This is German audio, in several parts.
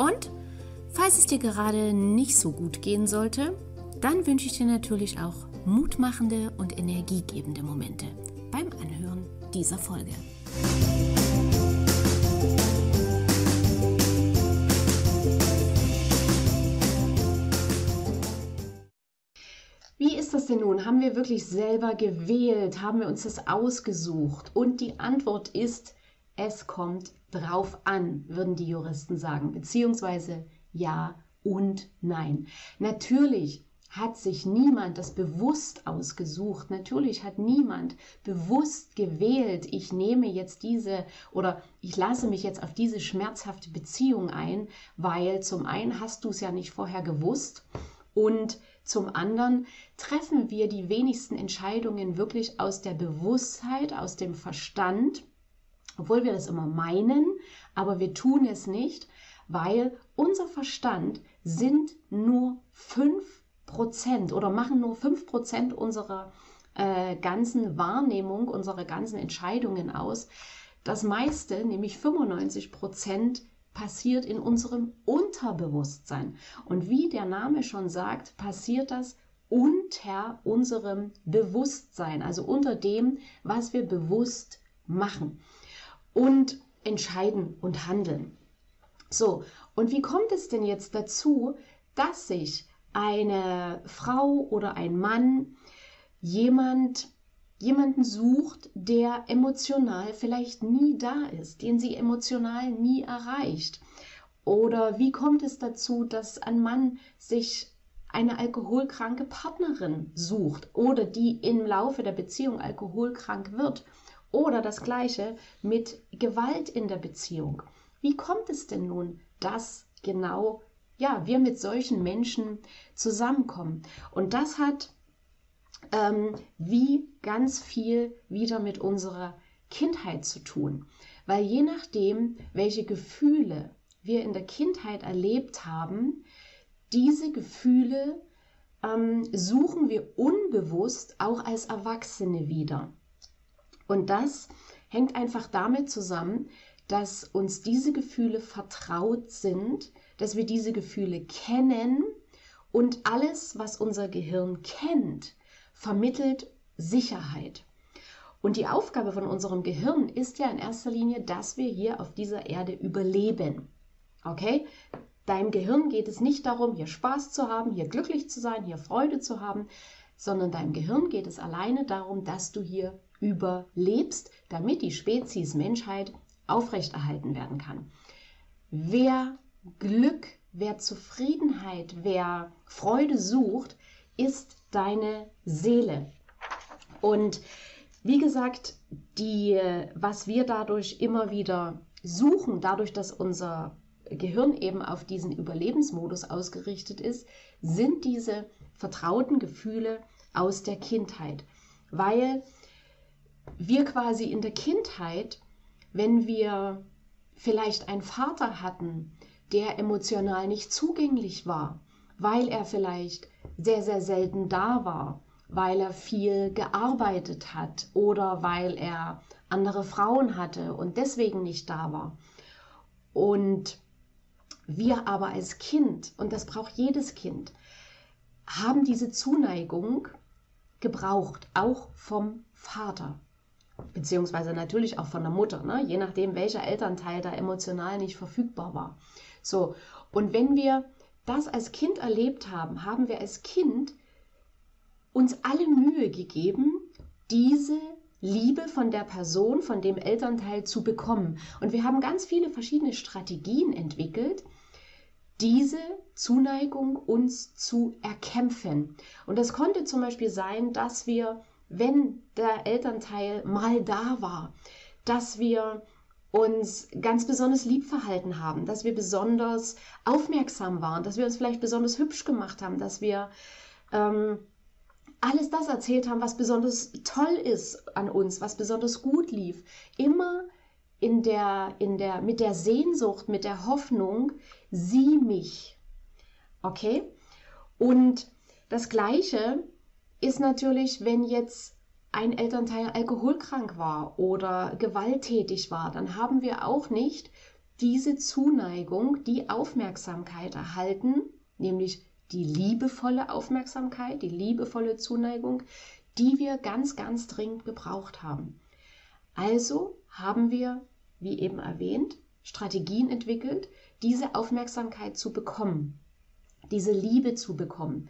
und falls es dir gerade nicht so gut gehen sollte, dann wünsche ich dir natürlich auch mutmachende und energiegebende Momente beim Anhören dieser Folge. Wie ist das denn nun? Haben wir wirklich selber gewählt? Haben wir uns das ausgesucht? Und die Antwort ist, es kommt drauf an, würden die Juristen sagen, beziehungsweise ja und nein. Natürlich hat sich niemand das bewusst ausgesucht. Natürlich hat niemand bewusst gewählt, ich nehme jetzt diese oder ich lasse mich jetzt auf diese schmerzhafte Beziehung ein, weil zum einen hast du es ja nicht vorher gewusst und zum anderen treffen wir die wenigsten Entscheidungen wirklich aus der Bewusstheit, aus dem Verstand obwohl wir das immer meinen, aber wir tun es nicht, weil unser Verstand sind nur 5% oder machen nur 5% unserer äh, ganzen Wahrnehmung, unserer ganzen Entscheidungen aus. Das meiste, nämlich 95%, passiert in unserem Unterbewusstsein. Und wie der Name schon sagt, passiert das unter unserem Bewusstsein, also unter dem, was wir bewusst machen und entscheiden und handeln. So, und wie kommt es denn jetzt dazu, dass sich eine Frau oder ein Mann jemand jemanden sucht, der emotional vielleicht nie da ist, den sie emotional nie erreicht? Oder wie kommt es dazu, dass ein Mann sich eine alkoholkranke Partnerin sucht oder die im Laufe der Beziehung alkoholkrank wird? Oder das gleiche mit Gewalt in der Beziehung. Wie kommt es denn nun, dass genau ja, wir mit solchen Menschen zusammenkommen? Und das hat ähm, wie ganz viel wieder mit unserer Kindheit zu tun. Weil je nachdem, welche Gefühle wir in der Kindheit erlebt haben, diese Gefühle ähm, suchen wir unbewusst auch als Erwachsene wieder. Und das hängt einfach damit zusammen, dass uns diese Gefühle vertraut sind, dass wir diese Gefühle kennen und alles, was unser Gehirn kennt, vermittelt Sicherheit. Und die Aufgabe von unserem Gehirn ist ja in erster Linie, dass wir hier auf dieser Erde überleben. Okay? Deinem Gehirn geht es nicht darum, hier Spaß zu haben, hier glücklich zu sein, hier Freude zu haben, sondern deinem Gehirn geht es alleine darum, dass du hier überlebst, damit die Spezies Menschheit aufrechterhalten werden kann. Wer Glück, wer Zufriedenheit, wer Freude sucht, ist deine Seele. Und wie gesagt, die, was wir dadurch immer wieder suchen, dadurch, dass unser Gehirn eben auf diesen Überlebensmodus ausgerichtet ist, sind diese vertrauten Gefühle aus der Kindheit. Weil wir quasi in der Kindheit, wenn wir vielleicht einen Vater hatten, der emotional nicht zugänglich war, weil er vielleicht sehr, sehr selten da war, weil er viel gearbeitet hat oder weil er andere Frauen hatte und deswegen nicht da war. Und wir aber als Kind, und das braucht jedes Kind, haben diese Zuneigung gebraucht, auch vom Vater beziehungsweise natürlich auch von der Mutter, ne? je nachdem, welcher Elternteil da emotional nicht verfügbar war. So, und wenn wir das als Kind erlebt haben, haben wir als Kind uns alle Mühe gegeben, diese Liebe von der Person, von dem Elternteil zu bekommen. Und wir haben ganz viele verschiedene Strategien entwickelt, diese Zuneigung uns zu erkämpfen. Und das konnte zum Beispiel sein, dass wir wenn der Elternteil mal da war, dass wir uns ganz besonders lieb verhalten haben, dass wir besonders aufmerksam waren, dass wir uns vielleicht besonders hübsch gemacht haben, dass wir ähm, alles das erzählt haben, was besonders toll ist an uns, was besonders gut lief. Immer in der, in der, mit der Sehnsucht, mit der Hoffnung, sieh mich. Okay? Und das Gleiche ist natürlich, wenn jetzt ein Elternteil alkoholkrank war oder gewalttätig war, dann haben wir auch nicht diese Zuneigung, die Aufmerksamkeit erhalten, nämlich die liebevolle Aufmerksamkeit, die liebevolle Zuneigung, die wir ganz, ganz dringend gebraucht haben. Also haben wir, wie eben erwähnt, Strategien entwickelt, diese Aufmerksamkeit zu bekommen, diese Liebe zu bekommen.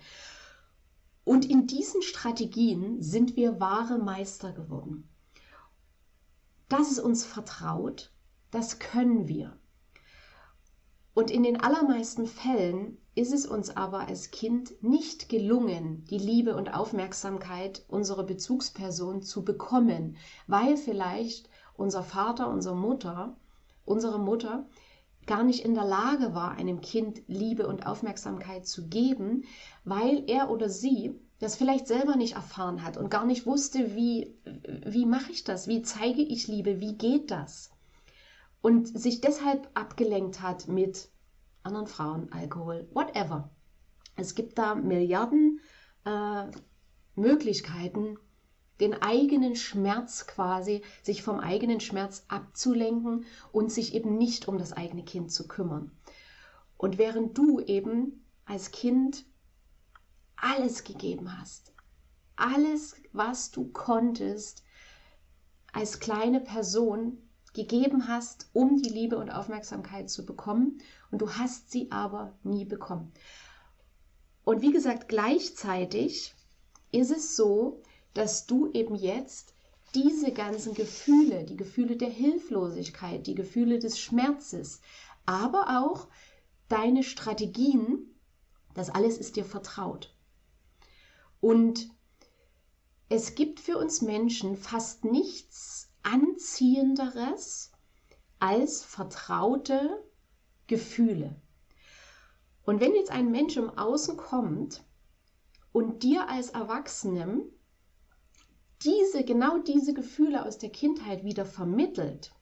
Und in diesen Strategien sind wir wahre Meister geworden. Das ist uns vertraut, das können wir. Und in den allermeisten Fällen ist es uns aber als Kind nicht gelungen, die Liebe und Aufmerksamkeit unserer Bezugsperson zu bekommen, weil vielleicht unser Vater, unsere Mutter, unsere Mutter gar nicht in der Lage war, einem Kind Liebe und Aufmerksamkeit zu geben, weil er oder sie das vielleicht selber nicht erfahren hat und gar nicht wusste, wie, wie mache ich das, wie zeige ich Liebe, wie geht das. Und sich deshalb abgelenkt hat mit anderen Frauen, Alkohol, whatever. Es gibt da Milliarden äh, Möglichkeiten, den eigenen Schmerz quasi, sich vom eigenen Schmerz abzulenken und sich eben nicht um das eigene Kind zu kümmern. Und während du eben als Kind alles gegeben hast, alles, was du konntest, als kleine Person gegeben hast, um die Liebe und Aufmerksamkeit zu bekommen, und du hast sie aber nie bekommen. Und wie gesagt, gleichzeitig ist es so, dass du eben jetzt diese ganzen Gefühle, die Gefühle der Hilflosigkeit, die Gefühle des Schmerzes, aber auch deine Strategien, das alles ist dir vertraut. Und es gibt für uns Menschen fast nichts Anziehenderes als vertraute Gefühle. Und wenn jetzt ein Mensch im Außen kommt und dir als Erwachsenem diese, genau diese Gefühle aus der Kindheit wieder vermittelt,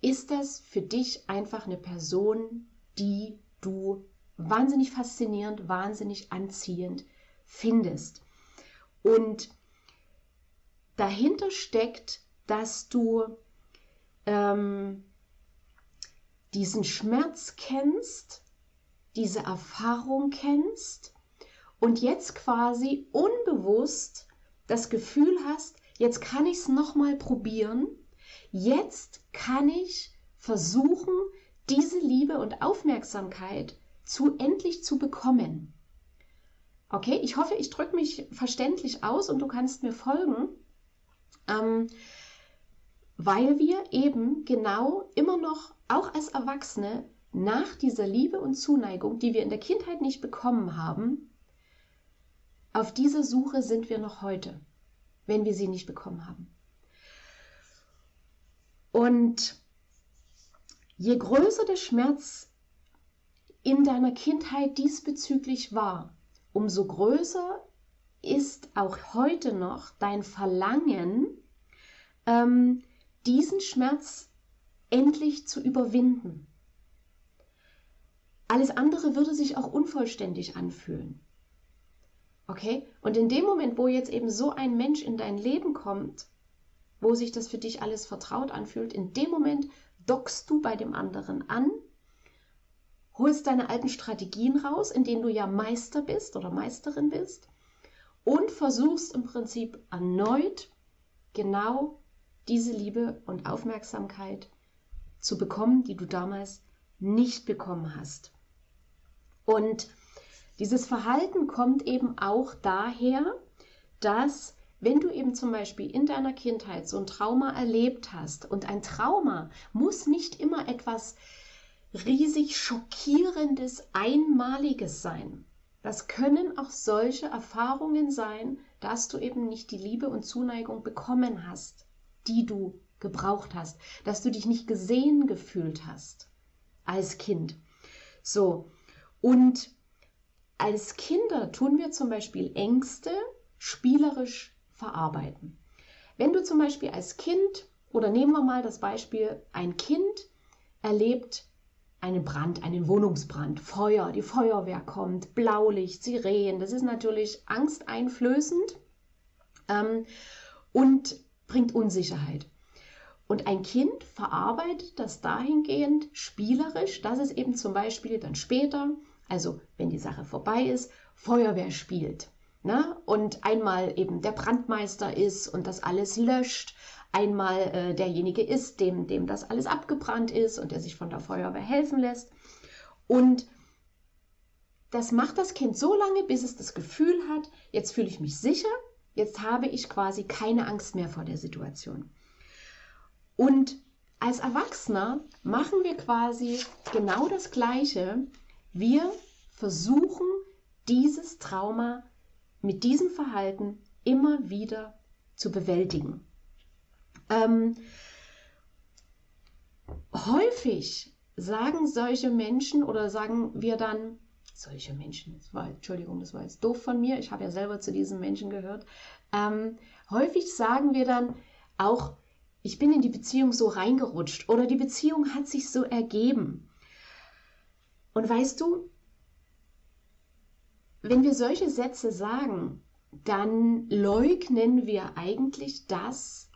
ist das für dich einfach eine Person, die du wahnsinnig faszinierend, wahnsinnig anziehend findest. Und dahinter steckt, dass du ähm, diesen Schmerz kennst, diese Erfahrung kennst und jetzt quasi unbewusst das Gefühl hast, jetzt kann ich es nochmal probieren, jetzt kann ich versuchen, diese Liebe und Aufmerksamkeit zu endlich zu bekommen. Okay, ich hoffe, ich drücke mich verständlich aus und du kannst mir folgen, ähm, weil wir eben genau immer noch, auch als Erwachsene, nach dieser Liebe und Zuneigung, die wir in der Kindheit nicht bekommen haben, auf dieser Suche sind wir noch heute, wenn wir sie nicht bekommen haben. Und je größer der Schmerz in deiner Kindheit diesbezüglich war, umso größer ist auch heute noch dein Verlangen, ähm, diesen Schmerz endlich zu überwinden. Alles andere würde sich auch unvollständig anfühlen. Okay? Und in dem Moment, wo jetzt eben so ein Mensch in dein Leben kommt, wo sich das für dich alles vertraut anfühlt, in dem Moment dockst du bei dem anderen an, holst deine alten Strategien raus, in denen du ja Meister bist oder Meisterin bist und versuchst im Prinzip erneut genau diese Liebe und Aufmerksamkeit zu bekommen, die du damals nicht bekommen hast. Und dieses Verhalten kommt eben auch daher, dass wenn du eben zum Beispiel in deiner Kindheit so ein Trauma erlebt hast und ein Trauma muss nicht immer etwas riesig schockierendes, einmaliges sein. Das können auch solche Erfahrungen sein, dass du eben nicht die Liebe und Zuneigung bekommen hast, die du gebraucht hast, dass du dich nicht gesehen gefühlt hast als Kind. So, und als Kinder tun wir zum Beispiel Ängste spielerisch verarbeiten. Wenn du zum Beispiel als Kind, oder nehmen wir mal das Beispiel, ein Kind erlebt einen Brand, einen Wohnungsbrand, Feuer, die Feuerwehr kommt, Blaulicht, Sirenen, das ist natürlich angsteinflößend ähm, und bringt Unsicherheit. Und ein Kind verarbeitet das dahingehend spielerisch, dass es eben zum Beispiel dann später, also wenn die Sache vorbei ist, Feuerwehr spielt. Ne? Und einmal eben der Brandmeister ist und das alles löscht, einmal äh, derjenige ist, dem, dem das alles abgebrannt ist und der sich von der Feuerwehr helfen lässt. Und das macht das Kind so lange, bis es das Gefühl hat, jetzt fühle ich mich sicher, jetzt habe ich quasi keine Angst mehr vor der Situation. Und als Erwachsener machen wir quasi genau das Gleiche. Wir versuchen dieses Trauma mit diesem Verhalten immer wieder zu bewältigen. Ähm, häufig sagen solche Menschen oder sagen wir dann, solche Menschen, das war, Entschuldigung, das war jetzt doof von mir, ich habe ja selber zu diesen Menschen gehört, ähm, häufig sagen wir dann auch, ich bin in die Beziehung so reingerutscht oder die Beziehung hat sich so ergeben. Und weißt du, wenn wir solche Sätze sagen, dann leugnen wir eigentlich das,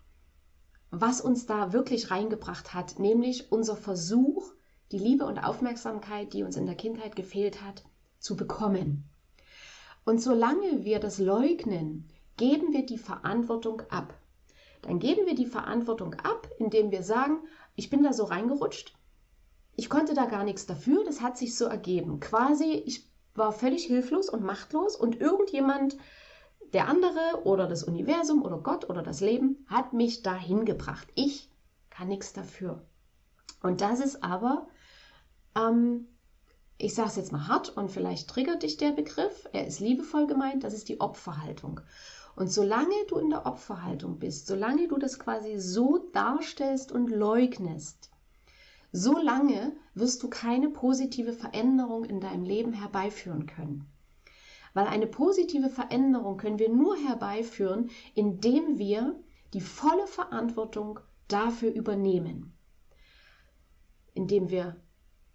was uns da wirklich reingebracht hat, nämlich unser Versuch, die Liebe und Aufmerksamkeit, die uns in der Kindheit gefehlt hat, zu bekommen. Und solange wir das leugnen, geben wir die Verantwortung ab dann geben wir die Verantwortung ab, indem wir sagen, ich bin da so reingerutscht, ich konnte da gar nichts dafür, das hat sich so ergeben. Quasi, ich war völlig hilflos und machtlos und irgendjemand, der andere oder das Universum oder Gott oder das Leben hat mich dahin gebracht. Ich kann nichts dafür. Und das ist aber, ähm, ich sage es jetzt mal hart und vielleicht triggert dich der Begriff, er ist liebevoll gemeint, das ist die Opferhaltung. Und solange du in der Opferhaltung bist, solange du das quasi so darstellst und leugnest, solange wirst du keine positive Veränderung in deinem Leben herbeiführen können. Weil eine positive Veränderung können wir nur herbeiführen, indem wir die volle Verantwortung dafür übernehmen. Indem wir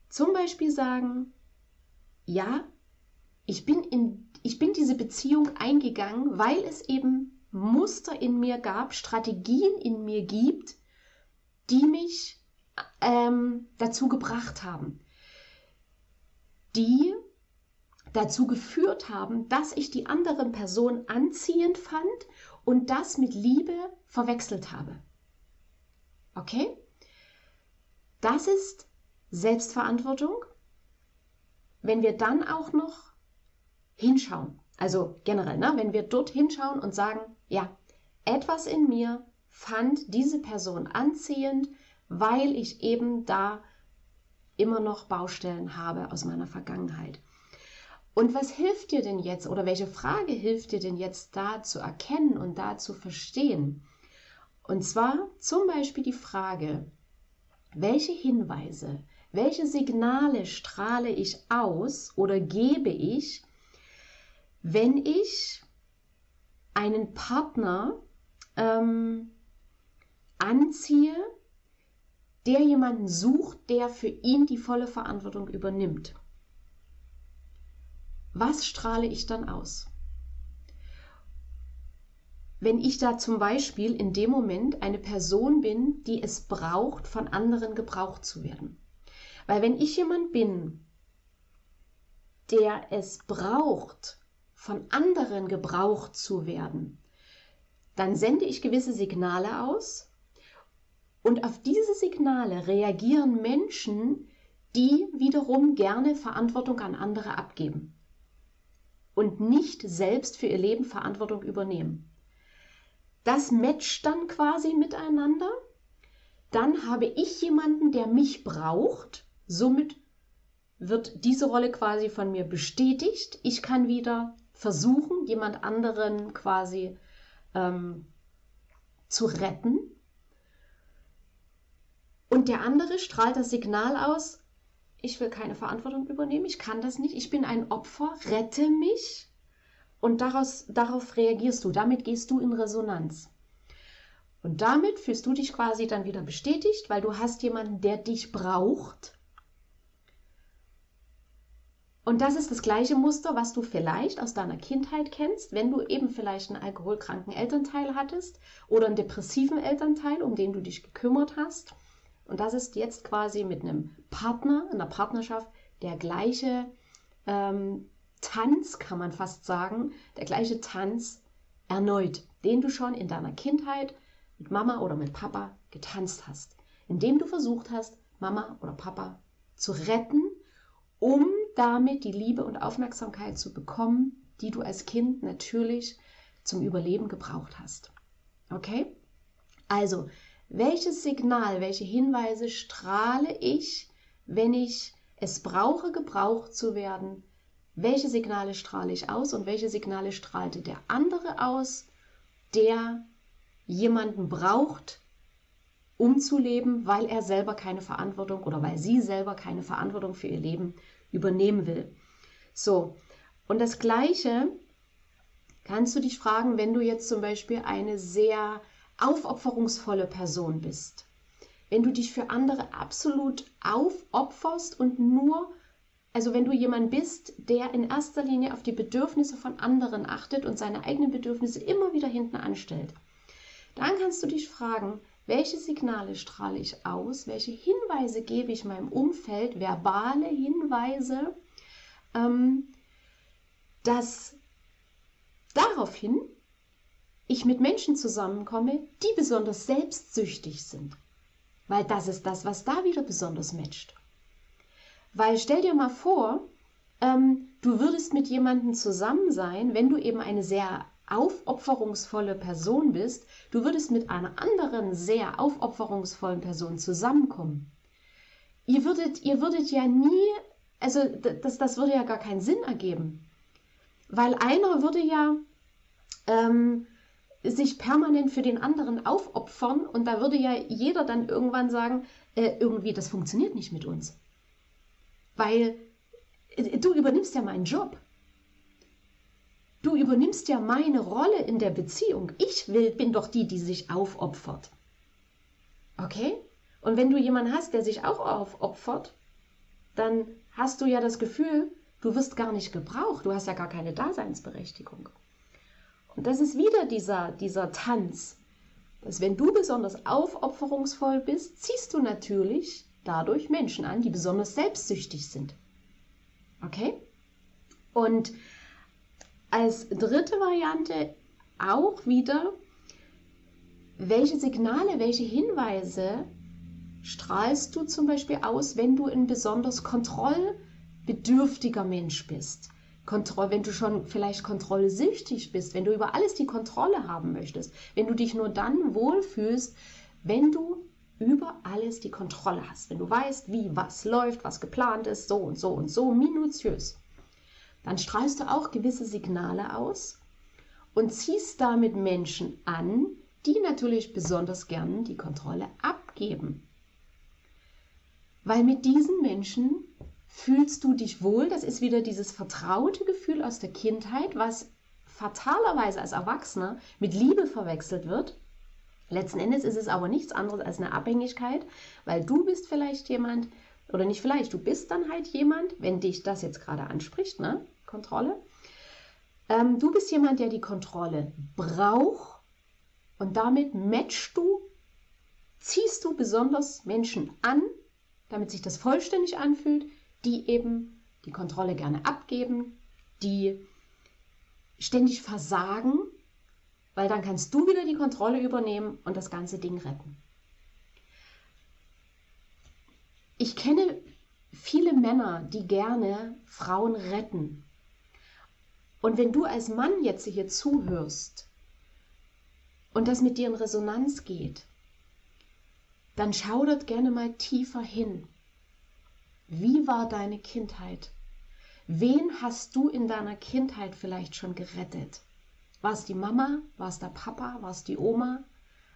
zum Beispiel sagen, ja, ich bin in ich bin diese Beziehung eingegangen, weil es eben Muster in mir gab, Strategien in mir gibt, die mich ähm, dazu gebracht haben, die dazu geführt haben, dass ich die andere Person anziehend fand und das mit Liebe verwechselt habe. Okay? Das ist Selbstverantwortung. Wenn wir dann auch noch hinschauen. Also generell, ne? wenn wir dort hinschauen und sagen, ja, etwas in mir fand diese Person anziehend, weil ich eben da immer noch Baustellen habe aus meiner Vergangenheit. Und was hilft dir denn jetzt oder welche Frage hilft dir denn jetzt da zu erkennen und da zu verstehen? Und zwar zum Beispiel die Frage, welche Hinweise, welche Signale strahle ich aus oder gebe ich, wenn ich einen Partner ähm, anziehe, der jemanden sucht, der für ihn die volle Verantwortung übernimmt. Was strahle ich dann aus? Wenn ich da zum Beispiel in dem Moment eine Person bin, die es braucht, von anderen gebraucht zu werden. Weil wenn ich jemand bin, der es braucht, von anderen gebraucht zu werden, dann sende ich gewisse Signale aus und auf diese Signale reagieren Menschen, die wiederum gerne Verantwortung an andere abgeben und nicht selbst für ihr Leben Verantwortung übernehmen. Das matcht dann quasi miteinander. Dann habe ich jemanden, der mich braucht. Somit wird diese Rolle quasi von mir bestätigt. Ich kann wieder versuchen, jemand anderen quasi ähm, zu retten. Und der andere strahlt das Signal aus, ich will keine Verantwortung übernehmen, ich kann das nicht, ich bin ein Opfer, rette mich. Und daraus, darauf reagierst du, damit gehst du in Resonanz. Und damit fühlst du dich quasi dann wieder bestätigt, weil du hast jemanden, der dich braucht. Und das ist das gleiche Muster, was du vielleicht aus deiner Kindheit kennst, wenn du eben vielleicht einen alkoholkranken Elternteil hattest oder einen depressiven Elternteil, um den du dich gekümmert hast. Und das ist jetzt quasi mit einem Partner, einer Partnerschaft, der gleiche ähm, Tanz, kann man fast sagen, der gleiche Tanz erneut, den du schon in deiner Kindheit mit Mama oder mit Papa getanzt hast, indem du versucht hast, Mama oder Papa zu retten, um damit die Liebe und Aufmerksamkeit zu bekommen, die du als Kind natürlich zum Überleben gebraucht hast. Okay? Also, welches Signal, welche Hinweise strahle ich, wenn ich es brauche, gebraucht zu werden? Welche Signale strahle ich aus und welche Signale strahlte der andere aus, der jemanden braucht, um zu leben, weil er selber keine Verantwortung oder weil sie selber keine Verantwortung für ihr Leben übernehmen will. So, und das Gleiche kannst du dich fragen, wenn du jetzt zum Beispiel eine sehr aufopferungsvolle Person bist. Wenn du dich für andere absolut aufopferst und nur, also wenn du jemand bist, der in erster Linie auf die Bedürfnisse von anderen achtet und seine eigenen Bedürfnisse immer wieder hinten anstellt, dann kannst du dich fragen, welche Signale strahle ich aus? Welche Hinweise gebe ich meinem Umfeld? Verbale Hinweise, ähm, dass daraufhin ich mit Menschen zusammenkomme, die besonders selbstsüchtig sind. Weil das ist das, was da wieder besonders matcht. Weil stell dir mal vor, ähm, du würdest mit jemandem zusammen sein, wenn du eben eine sehr aufopferungsvolle Person bist, du würdest mit einer anderen sehr aufopferungsvollen Person zusammenkommen. Ihr würdet, ihr würdet ja nie, also das, das würde ja gar keinen Sinn ergeben. Weil einer würde ja ähm, sich permanent für den anderen aufopfern und da würde ja jeder dann irgendwann sagen, äh, irgendwie, das funktioniert nicht mit uns. Weil äh, du übernimmst ja meinen Job. Du übernimmst ja meine Rolle in der Beziehung. Ich will, bin doch die, die sich aufopfert. Okay? Und wenn du jemanden hast, der sich auch aufopfert, dann hast du ja das Gefühl, du wirst gar nicht gebraucht. Du hast ja gar keine Daseinsberechtigung. Und das ist wieder dieser, dieser Tanz, dass wenn du besonders aufopferungsvoll bist, ziehst du natürlich dadurch Menschen an, die besonders selbstsüchtig sind. Okay? Und als dritte Variante auch wieder, welche Signale, welche Hinweise strahlst du zum Beispiel aus, wenn du ein besonders kontrollbedürftiger Mensch bist? Kontroll, wenn du schon vielleicht kontrollsüchtig bist, wenn du über alles die Kontrolle haben möchtest, wenn du dich nur dann wohlfühlst, wenn du über alles die Kontrolle hast, wenn du weißt, wie was läuft, was geplant ist, so und so und so minutiös dann strahlst du auch gewisse Signale aus und ziehst damit Menschen an, die natürlich besonders gern die Kontrolle abgeben. Weil mit diesen Menschen fühlst du dich wohl, das ist wieder dieses vertraute Gefühl aus der Kindheit, was fatalerweise als Erwachsener mit Liebe verwechselt wird. Letzten Endes ist es aber nichts anderes als eine Abhängigkeit, weil du bist vielleicht jemand, oder nicht vielleicht, du bist dann halt jemand, wenn dich das jetzt gerade anspricht, ne? Kontrolle. Ähm, du bist jemand, der die Kontrolle braucht und damit matchst du, ziehst du besonders Menschen an, damit sich das vollständig anfühlt, die eben die Kontrolle gerne abgeben, die ständig versagen, weil dann kannst du wieder die Kontrolle übernehmen und das ganze Ding retten. Ich kenne viele Männer, die gerne Frauen retten, und wenn du als Mann jetzt hier zuhörst und das mit dir in Resonanz geht, dann schau dort gerne mal tiefer hin. Wie war deine Kindheit? Wen hast du in deiner Kindheit vielleicht schon gerettet? War es die Mama? War es der Papa? War es die Oma?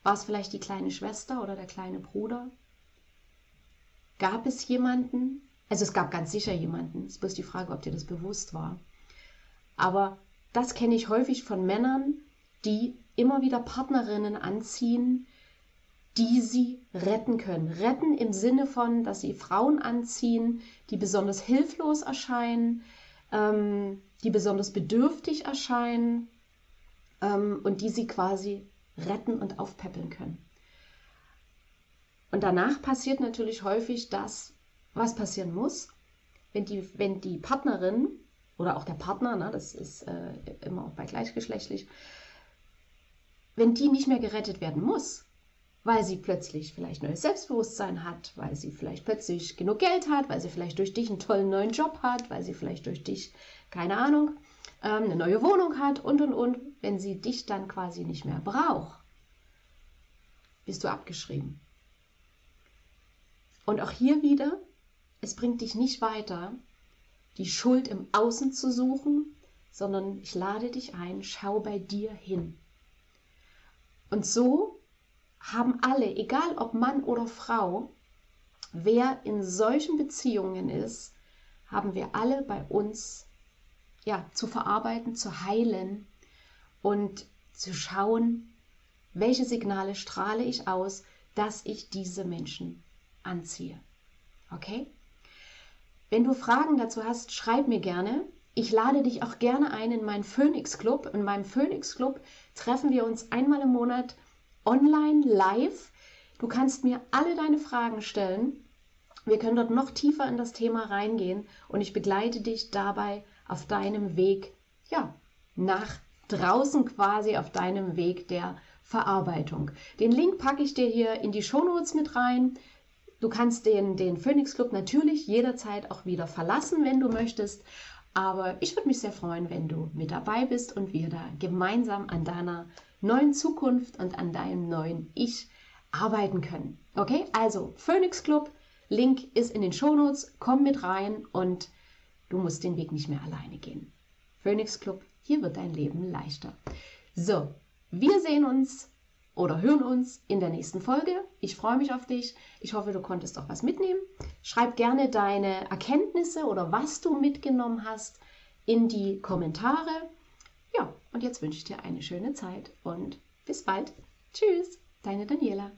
War es vielleicht die kleine Schwester oder der kleine Bruder? Gab es jemanden, also es gab ganz sicher jemanden, es ist bloß die Frage, ob dir das bewusst war. Aber das kenne ich häufig von Männern, die immer wieder Partnerinnen anziehen, die sie retten können. Retten im Sinne von, dass sie Frauen anziehen, die besonders hilflos erscheinen, ähm, die besonders bedürftig erscheinen ähm, und die sie quasi retten und aufpäppeln können. Und danach passiert natürlich häufig das, was passieren muss, wenn die, wenn die Partnerin oder auch der Partner, ne, das ist äh, immer auch bei gleichgeschlechtlich, wenn die nicht mehr gerettet werden muss, weil sie plötzlich vielleicht neues Selbstbewusstsein hat, weil sie vielleicht plötzlich genug Geld hat, weil sie vielleicht durch dich einen tollen neuen Job hat, weil sie vielleicht durch dich, keine Ahnung, ähm, eine neue Wohnung hat und und und, wenn sie dich dann quasi nicht mehr braucht, bist du abgeschrieben. Und auch hier wieder, es bringt dich nicht weiter, die Schuld im Außen zu suchen, sondern ich lade dich ein, schau bei dir hin. Und so haben alle, egal ob Mann oder Frau, wer in solchen Beziehungen ist, haben wir alle bei uns ja, zu verarbeiten, zu heilen und zu schauen, welche Signale strahle ich aus, dass ich diese Menschen anziehe. Okay? Wenn du Fragen dazu hast, schreib mir gerne. Ich lade dich auch gerne ein in meinen Phoenix Club. In meinem Phoenix Club treffen wir uns einmal im Monat online live. Du kannst mir alle deine Fragen stellen. Wir können dort noch tiefer in das Thema reingehen und ich begleite dich dabei auf deinem Weg, ja, nach draußen quasi auf deinem Weg der Verarbeitung. Den Link packe ich dir hier in die Shownotes mit rein. Du kannst den, den Phoenix Club natürlich jederzeit auch wieder verlassen, wenn du möchtest. Aber ich würde mich sehr freuen, wenn du mit dabei bist und wir da gemeinsam an deiner neuen Zukunft und an deinem neuen Ich arbeiten können. Okay, also Phoenix Club, Link ist in den Shownotes, komm mit rein und du musst den Weg nicht mehr alleine gehen. Phoenix Club, hier wird dein Leben leichter. So, wir sehen uns oder hören uns in der nächsten Folge. Ich freue mich auf dich. Ich hoffe, du konntest auch was mitnehmen. Schreib gerne deine Erkenntnisse oder was du mitgenommen hast in die Kommentare. Ja, und jetzt wünsche ich dir eine schöne Zeit und bis bald. Tschüss, deine Daniela.